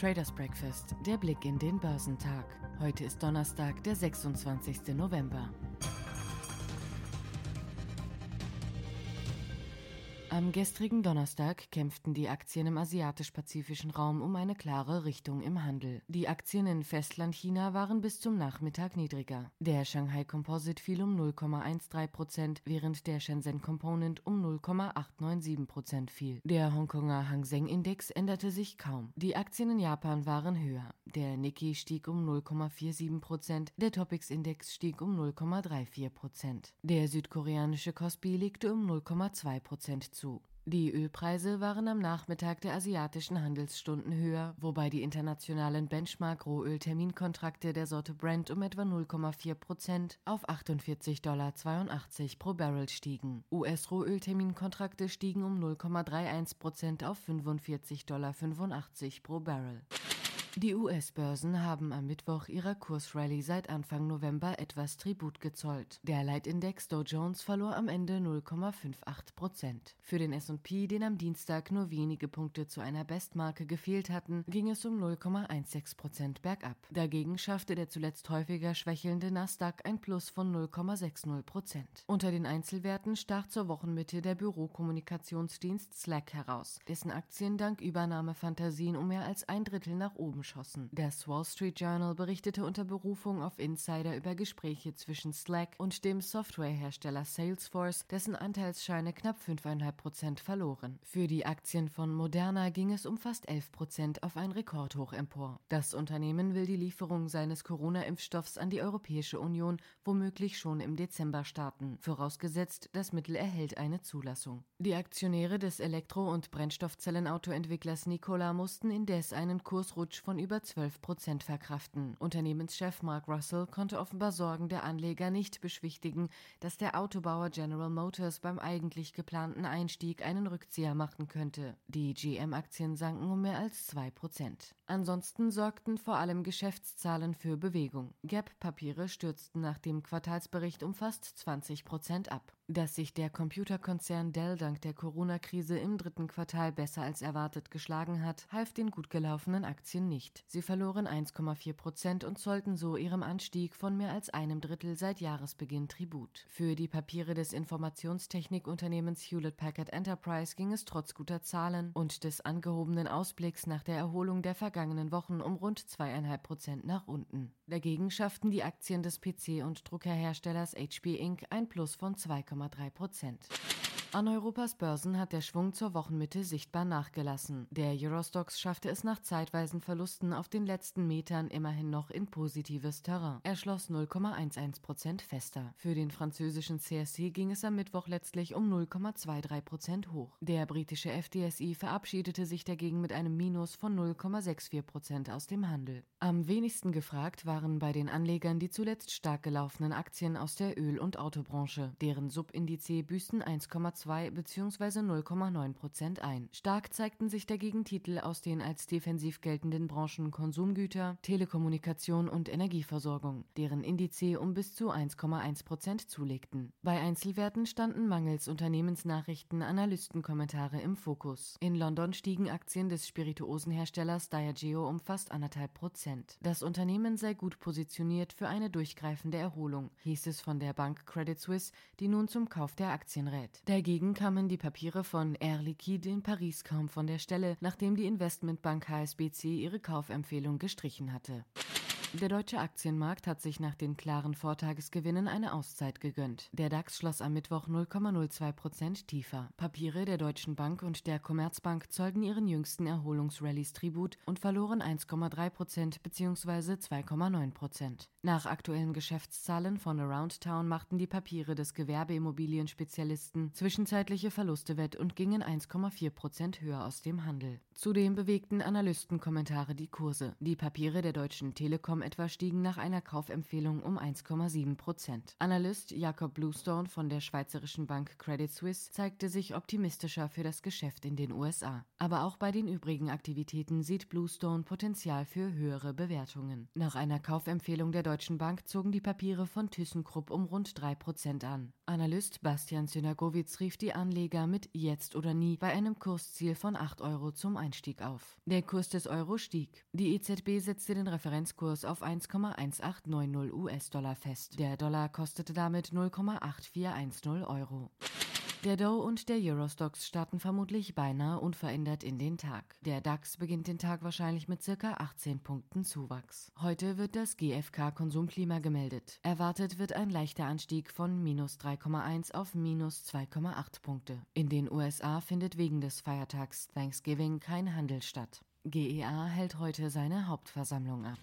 Traders Breakfast, der Blick in den Börsentag. Heute ist Donnerstag, der 26. November. Am gestrigen Donnerstag kämpften die Aktien im asiatisch-pazifischen Raum um eine klare Richtung im Handel. Die Aktien in Festlandchina waren bis zum Nachmittag niedriger. Der Shanghai Composite fiel um 0,13 Prozent, während der Shenzhen Component um 0,897 Prozent fiel. Der Hongkonger Hang Seng Index änderte sich kaum. Die Aktien in Japan waren höher. Der Nikkei stieg um 0,47 Prozent, der Topix Index stieg um 0,34 Prozent. Der südkoreanische Kospi legte um 0,2 Prozent zu. Die Ölpreise waren am Nachmittag der asiatischen Handelsstunden höher, wobei die internationalen Benchmark-Rohöl-Terminkontrakte der Sorte Brent um etwa 0,4 Prozent auf 48,82 Dollar pro Barrel stiegen. US-Rohöl-Terminkontrakte stiegen um 0,31 Prozent auf 45,85 Dollar pro Barrel. Die US-Börsen haben am Mittwoch ihrer Kursrallye seit Anfang November etwas Tribut gezollt. Der Leitindex Dow Jones verlor am Ende 0,58 Prozent. Für den S&P, den am Dienstag nur wenige Punkte zu einer Bestmarke gefehlt hatten, ging es um 0,16 Prozent bergab. Dagegen schaffte der zuletzt häufiger schwächelnde Nasdaq ein Plus von 0,60 Prozent. Unter den Einzelwerten stach zur Wochenmitte der Bürokommunikationsdienst Slack heraus, dessen Aktien dank Übernahmefantasien um mehr als ein Drittel nach oben schossen. Das Wall Street Journal berichtete unter Berufung auf Insider über Gespräche zwischen Slack und dem Softwarehersteller Salesforce, dessen Anteilsscheine knapp 5,5 Prozent verloren. Für die Aktien von Moderna ging es um fast 11 Prozent auf ein Rekordhoch empor. Das Unternehmen will die Lieferung seines Corona-Impfstoffs an die Europäische Union womöglich schon im Dezember starten, vorausgesetzt, das Mittel erhält eine Zulassung. Die Aktionäre des Elektro- und Brennstoffzellenautoentwicklers Nikola mussten indes einen Kursrutsch von von über 12 Prozent verkraften. Unternehmenschef Mark Russell konnte offenbar Sorgen der Anleger nicht beschwichtigen, dass der Autobauer General Motors beim eigentlich geplanten Einstieg einen Rückzieher machen könnte. Die GM-Aktien sanken um mehr als 2 Prozent. Ansonsten sorgten vor allem Geschäftszahlen für Bewegung. Gap-Papiere stürzten nach dem Quartalsbericht um fast 20 Prozent ab. Dass sich der Computerkonzern Dell dank der Corona-Krise im dritten Quartal besser als erwartet geschlagen hat, half den gut gelaufenen Aktien nicht. Sie verloren 1,4 Prozent und zollten so ihrem Anstieg von mehr als einem Drittel seit Jahresbeginn Tribut. Für die Papiere des Informationstechnikunternehmens Hewlett Packard Enterprise ging es trotz guter Zahlen und des angehobenen Ausblicks nach der Erholung der vergangenen Wochen um rund zweieinhalb Prozent nach unten. Dagegen schafften die Aktien des PC- und Druckerherstellers HP Inc. ein Plus von 2,5 2,3 Prozent. An Europas Börsen hat der Schwung zur Wochenmitte sichtbar nachgelassen. Der Eurostox schaffte es nach zeitweisen Verlusten auf den letzten Metern immerhin noch in positives Terrain. Er schloss 0,11 Prozent fester. Für den französischen CSC ging es am Mittwoch letztlich um 0,23 Prozent hoch. Der britische FDSI verabschiedete sich dagegen mit einem Minus von 0,64 Prozent aus dem Handel. Am wenigsten gefragt waren bei den Anlegern die zuletzt stark gelaufenen Aktien aus der Öl- und Autobranche. Deren Subindice büßten 1,2 0,2 bzw. 0,9 Prozent ein. Stark zeigten sich dagegen Titel aus den als defensiv geltenden Branchen Konsumgüter, Telekommunikation und Energieversorgung, deren Indice um bis zu 1,1 Prozent zulegten. Bei Einzelwerten standen mangels Unternehmensnachrichten Analystenkommentare im Fokus. In London stiegen Aktien des Spirituosenherstellers Diageo um fast anderthalb Prozent. Das Unternehmen sei gut positioniert für eine durchgreifende Erholung, hieß es von der Bank Credit Suisse, die nun zum Kauf der Aktien rät. Dagegen Dagegen kamen die Papiere von Air Liquide in Paris kaum von der Stelle, nachdem die Investmentbank HSBC ihre Kaufempfehlung gestrichen hatte. Der deutsche Aktienmarkt hat sich nach den klaren Vortagesgewinnen eine Auszeit gegönnt. Der DAX schloss am Mittwoch 0,02 Prozent tiefer. Papiere der Deutschen Bank und der Commerzbank zollten ihren jüngsten Erholungsrallies Tribut und verloren 1,3 Prozent bzw. 2,9 Prozent. Nach aktuellen Geschäftszahlen von Aroundtown machten die Papiere des Gewerbeimmobilienspezialisten zwischenzeitliche Verluste wett und gingen 1,4 Prozent höher aus dem Handel. Zudem bewegten Analystenkommentare die Kurse. Die Papiere der Deutschen Telekom Telekom etwa stiegen nach einer Kaufempfehlung um 1,7 Prozent. Analyst Jakob Bluestone von der schweizerischen Bank Credit Suisse zeigte sich optimistischer für das Geschäft in den USA. Aber auch bei den übrigen Aktivitäten sieht Bluestone Potenzial für höhere Bewertungen. Nach einer Kaufempfehlung der Deutschen Bank zogen die Papiere von ThyssenKrupp um rund 3 Prozent an. Analyst Bastian Synagowitz rief die Anleger mit Jetzt oder nie bei einem Kursziel von 8 Euro zum Einstieg auf. Der Kurs des Euro stieg. Die EZB setzte den Referenzkurs auf 1,1890 US-Dollar fest. Der Dollar kostete damit 0,8410 Euro. Der Dow und der Eurostox starten vermutlich beinahe unverändert in den Tag. Der DAX beginnt den Tag wahrscheinlich mit circa 18 Punkten Zuwachs. Heute wird das GfK Konsumklima gemeldet. Erwartet wird ein leichter Anstieg von minus 3,1 auf minus 2,8 Punkte. In den USA findet wegen des Feiertags Thanksgiving kein Handel statt. GEA hält heute seine Hauptversammlung ab.